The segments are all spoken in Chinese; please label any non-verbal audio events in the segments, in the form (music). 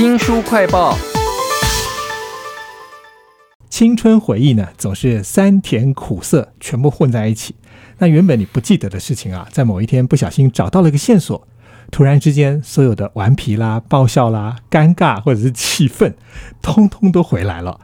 新书快报，青春回忆呢，总是酸甜苦涩全部混在一起。那原本你不记得的事情啊，在某一天不小心找到了一个线索，突然之间，所有的顽皮啦、爆笑啦、尴尬或者是气愤，通通都回来了。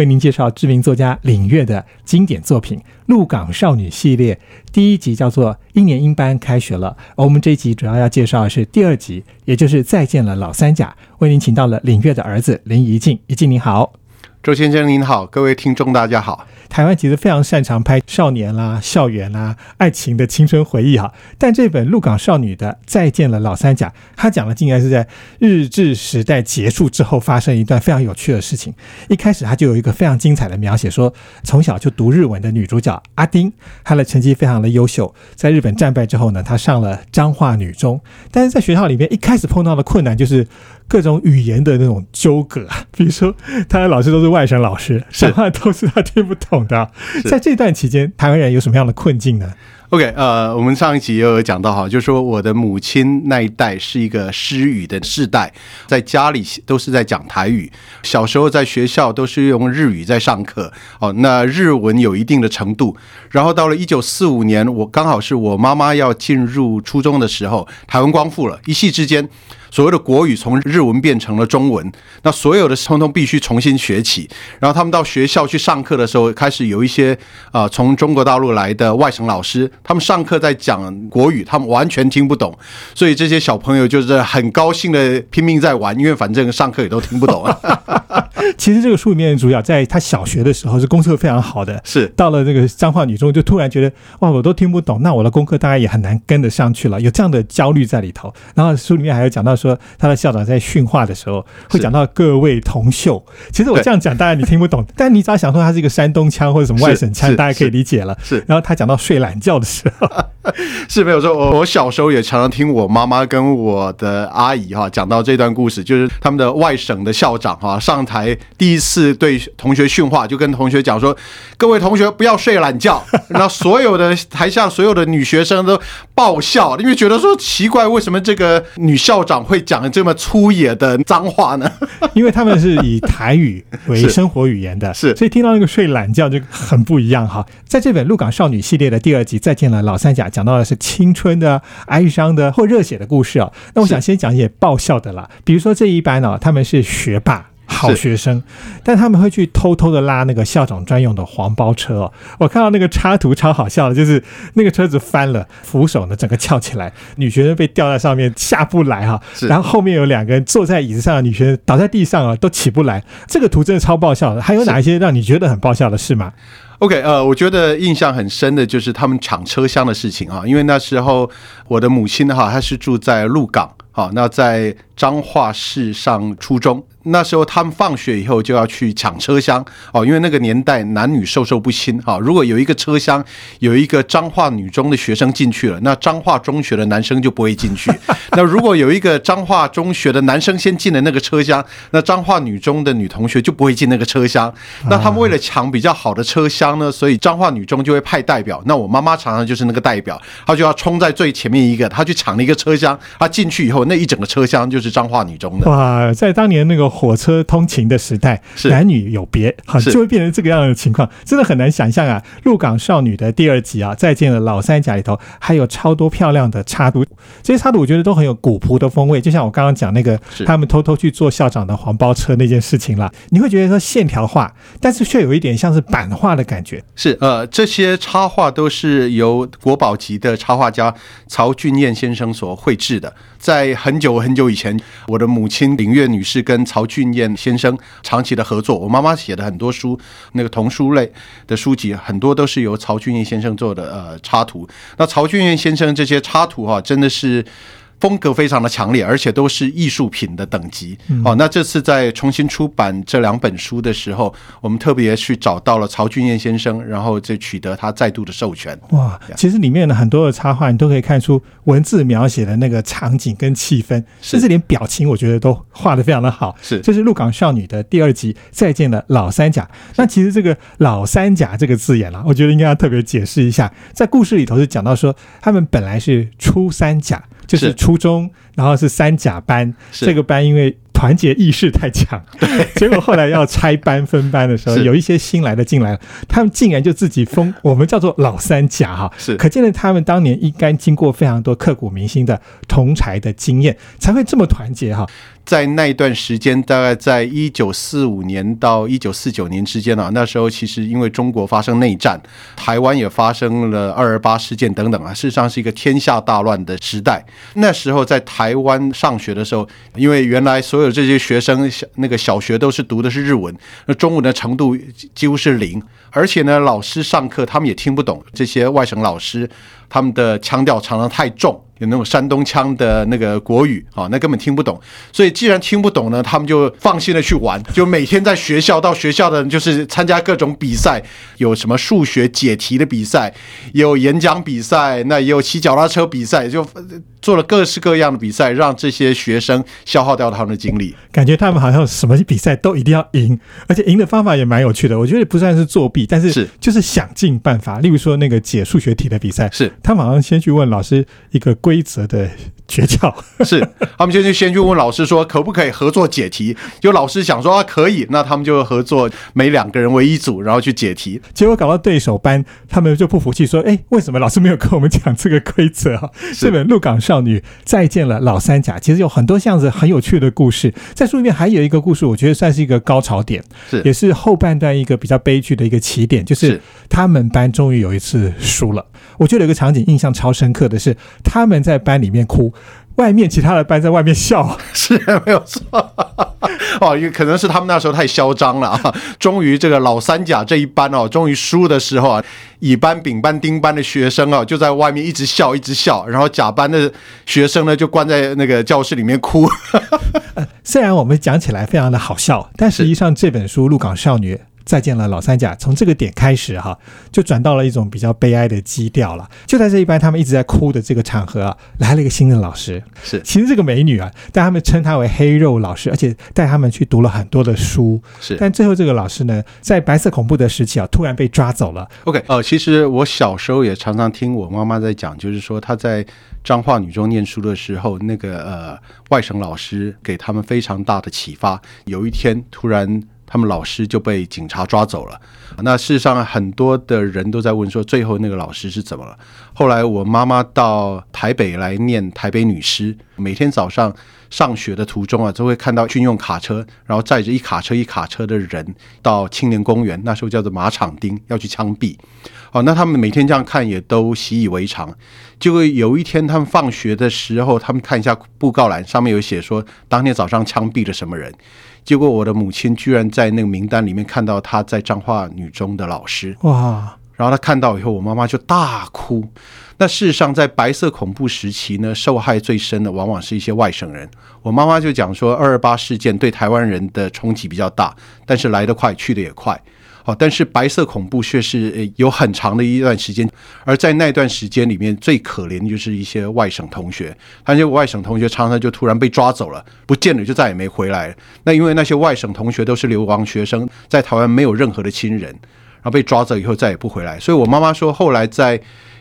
为您介绍知名作家领月的经典作品《鹿港少女》系列，第一集叫做《一年英班开学了》，而我们这一集主要要介绍的是第二集，也就是《再见了老三甲》。为您请到了领月的儿子林怡静，怡静你好。周先生您好，各位听众大家好。台湾其实非常擅长拍少年啦、校园啦、爱情的青春回忆哈，但这本《鹿港少女的再见了老三甲》，他讲的竟然是在日治时代结束之后发生一段非常有趣的事情。一开始他就有一个非常精彩的描写，说从小就读日文的女主角阿丁，她的成绩非常的优秀，在日本战败之后呢，她上了彰化女中，但是在学校里面一开始碰到的困难就是各种语言的那种纠葛，比如说他的老师都是。外省老师什么都是他听不懂的，在这段期间，台湾人有什么样的困境呢？OK，呃，我们上一集也有讲到哈，就是说我的母亲那一代是一个失语的世代，在家里都是在讲台语，小时候在学校都是用日语在上课，哦，那日文有一定的程度，然后到了一九四五年，我刚好是我妈妈要进入初中的时候，台湾光复了，一夕之间。所谓的国语从日文变成了中文，那所有的通通必须重新学起。然后他们到学校去上课的时候，开始有一些啊从中国大陆来的外省老师，他们上课在讲国语，他们完全听不懂。所以这些小朋友就是很高兴的拼命在玩，因为反正上课也都听 (laughs) 不懂啊。其实这个书里面的主角在他小学的时候是功课非常好的，是到了这个彰化女中就突然觉得哇我都听不懂，那我的功课大概也很难跟得上去了，有这样的焦虑在里头。然后书里面还有讲到说他的校长在训话的时候会讲到各位同秀，其实我这样讲大家你听不懂，但你只要想说他是一个山东腔或者什么外省腔，大家可以理解了。是，然后他讲到睡懒觉的 (laughs) 时候，是没有错。我我小时候也常常听我妈妈跟我的阿姨哈讲到这段故事，就是他们的外省的校长哈上台。第一次对同学训话，就跟同学讲说：“各位同学不要睡懒觉。”然后所有的台下所有的女学生都爆笑，因为觉得说奇怪，为什么这个女校长会讲这么粗野的脏话呢？(laughs) 因为他们是以台语 (laughs) 为生活语言的，是，所以听到那个睡懒觉就很不一样哈。在这本《鹿港少女》系列的第二集《再见了老三甲》，讲到的是青春的、哀伤的或热血的故事啊。那我想先讲一些爆笑的啦，比如说这一班呢，他们是学霸。好学生，但他们会去偷偷的拉那个校长专用的黄包车哦。我看到那个插图超好笑的，就是那个车子翻了，扶手呢整个翘起来，女学生被吊在上面下不来哈。然后后面有两个人坐在椅子上的女学生倒在地上啊，都起不来。这个图真的超爆笑的。还有哪一些让你觉得很爆笑的事吗？OK，呃，我觉得印象很深的就是他们抢车厢的事情啊，因为那时候我的母亲哈，她是住在鹿港，好，那在彰化市上初中。那时候他们放学以后就要去抢车厢哦，因为那个年代男女授受不亲哈。如果有一个车厢有一个彰化女中的学生进去了，那彰化中学的男生就不会进去。(laughs) 那如果有一个彰化中学的男生先进了那个车厢，那彰化女中的女同学就不会进那个车厢。那他们为了抢比较好的车厢呢，所以彰化女中就会派代表。那我妈妈常常就是那个代表，她就要冲在最前面一个，她去抢了一个车厢。她进去以后，那一整个车厢就是彰化女中的。哇，在当年那个。火车通勤的时代，男女有别，好就会变成这个样的情况，真的很难想象啊！《鹿港少女》的第二集啊，再见了老三甲里头还有超多漂亮的插图，这些插图我觉得都很有古朴的风味，就像我刚刚讲那个他们偷偷去坐校长的黄包车那件事情啦，你会觉得说线条画，但是却有一点像是版画的感觉。是呃，这些插画都是由国宝级的插画家曹俊彦先生所绘制的，在很久很久以前，我的母亲林月女士跟曹曹俊彦先生长期的合作，我妈妈写的很多书，那个童书类的书籍，很多都是由曹俊彦先生做的呃插图。那曹俊彦先生这些插图哈，真的是。风格非常的强烈，而且都是艺术品的等级。哦，那这次在重新出版这两本书的时候，我们特别去找到了曹俊彦先生，然后就取得他再度的授权。哇，其实里面的很多的插画，你都可以看出文字描写的那个场景跟气氛，甚至连表情，我觉得都画的非常的好。是，这是《鹿港少女》的第二集，再见了老三甲。那其实这个“老三甲”这个字眼啊，我觉得应该要特别解释一下，在故事里头是讲到说，他们本来是初三甲。就是初中，然后是三甲班，这个班因为。团结意识太强，(laughs) (laughs) 结果后来要拆班分班的时候，有一些新来的进来了，他们竟然就自己封，我们叫做老三甲哈，是可见了他们当年应该经过非常多刻骨铭心的同才的经验，才会这么团结哈。在那一段时间，大概在一九四五年到一九四九年之间啊，那时候其实因为中国发生内战，台湾也发生了二二八事件等等啊，事实上是一个天下大乱的时代。那时候在台湾上学的时候，因为原来所有这些学生小那个小学都是读的是日文，那中文的程度几乎是零，而且呢，老师上课他们也听不懂，这些外省老师他们的腔调常常太重。有那种山东腔的那个国语啊，那根本听不懂。所以既然听不懂呢，他们就放心的去玩，就每天在学校到学校的就是参加各种比赛，有什么数学解题的比赛，也有演讲比赛，那也有骑脚踏车比赛，就呃做了各式各样的比赛，让这些学生消耗掉他们的精力。感觉他们好像什么比赛都一定要赢，而且赢的方法也蛮有趣的。我觉得不算是作弊，但是是就是想尽办法。例如说那个解数学题的比赛，是他们好像先去问老师一个规则的诀窍，(laughs) 是，他们就去先去问老师说可不可以合作解题，就老师想说啊可以，那他们就合作，每两个人为一组，然后去解题。结果搞到对手班，他们就不服气，说：“哎，为什么老师没有跟我们讲这个规则啊？”这本《鹿港少女再见了老三甲》其实有很多这样子很有趣的故事，在书里面还有一个故事，我觉得算是一个高潮点，是也是后半段一个比较悲剧的一个起点，就是是他们班终于有一次输了。我觉得有一个场景印象超深刻的是，他们在班里面哭。外面其他的班在外面笑，(laughs) 是没有错 (laughs) 哦，因为可能是他们那时候太嚣张了啊。(laughs) 终于这个老三甲这一班哦，终于输的时候啊，乙班、丙班、丁班的学生啊，就在外面一直笑，一直笑，然后甲班的学生呢，就关在那个教室里面哭。虽然我们讲起来非常的好笑，但实际上这本书《鹿港少女》。再见了，老三甲。从这个点开始哈，就转到了一种比较悲哀的基调了。就在这一班他们一直在哭的这个场合啊，来了一个新的老师。是，其实这个美女啊，但他们称她为黑肉老师，而且带他们去读了很多的书。是，但最后这个老师呢，在白色恐怖的时期啊，突然被抓走了。OK，呃，其实我小时候也常常听我妈妈在讲，就是说她在彰化女中念书的时候，那个呃外省老师给他们非常大的启发。有一天突然。他们老师就被警察抓走了。那事实上，很多的人都在问说，最后那个老师是怎么了？后来我妈妈到台北来念台北女师，每天早上上学的途中啊，都会看到军用卡车，然后载着一卡车一卡车的人到青年公园，那时候叫做马场町，要去枪毙。哦，那他们每天这样看也都习以为常。结果有一天他们放学的时候，他们看一下布告栏，上面有写说当天早上枪毙了什么人。结果我的母亲居然在那个名单里面看到他在彰化女中的老师，哇！然后他看到以后，我妈妈就大哭。那事实上，在白色恐怖时期呢，受害最深的往往是一些外省人。我妈妈就讲说，二二八事件对台湾人的冲击比较大，但是来得快，去得也快。但是白色恐怖却是有很长的一段时间，而在那段时间里面，最可怜的就是一些外省同学，那些外省同学常常就突然被抓走了，不见了，就再也没回来。那因为那些外省同学都是流亡学生，在台湾没有任何的亲人，然后被抓走以后再也不回来。所以我妈妈说，后来在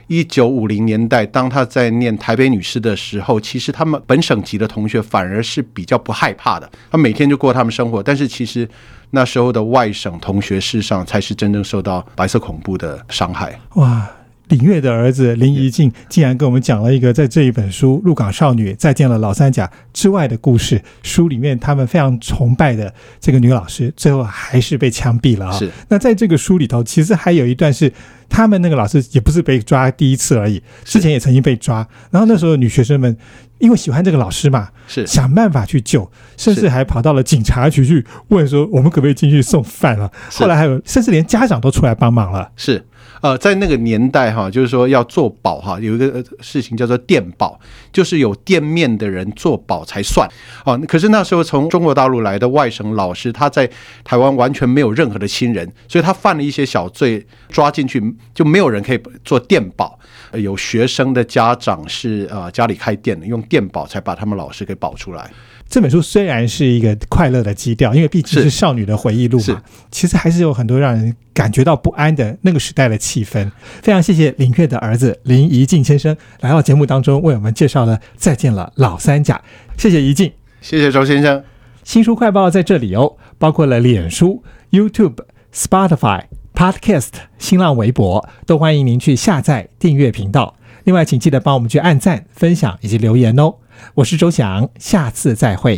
一九五零年代，当他在念台北女师的时候，其实他们本省级的同学反而是比较不害怕的，他每天就过他们生活，但是其实。那时候的外省同学，事实上才是真正受到白色恐怖的伤害。哇！林月的儿子林怡静竟然跟我们讲了一个在这一本书《鹿港少女再见了老三甲》之外的故事。书里面他们非常崇拜的这个女老师，最后还是被枪毙了啊！是。那在这个书里头，其实还有一段是他们那个老师也不是被抓第一次而已，之前也曾经被抓。然后那时候女学生们因为喜欢这个老师嘛，是想办法去救，甚至还跑到了警察局去问说我们可不可以进去送饭了。后来还有，甚至连家长都出来帮忙了。是。呃，在那个年代哈，就是说要做保哈，有一个事情叫做店保，就是有店面的人做保才算。哦，可是那时候从中国大陆来的外省老师，他在台湾完全没有任何的亲人，所以他犯了一些小罪，抓进去就没有人可以做电保。有学生的家长是呃家里开店的，用电保才把他们老师给保出来。这本书虽然是一个快乐的基调，因为毕竟是少女的回忆录嘛，其实还是有很多让人感觉到不安的那个时代的气氛。非常谢谢林月的儿子林怡静先生来到节目当中，为我们介绍了《再见了老三甲》。谢谢怡静，谢谢周先生。新书快报在这里哦，包括了脸书、YouTube、Spotify、Podcast、新浪微博，都欢迎您去下载订阅频道。另外，请记得帮我们去按赞、分享以及留言哦。我是周翔，下次再会。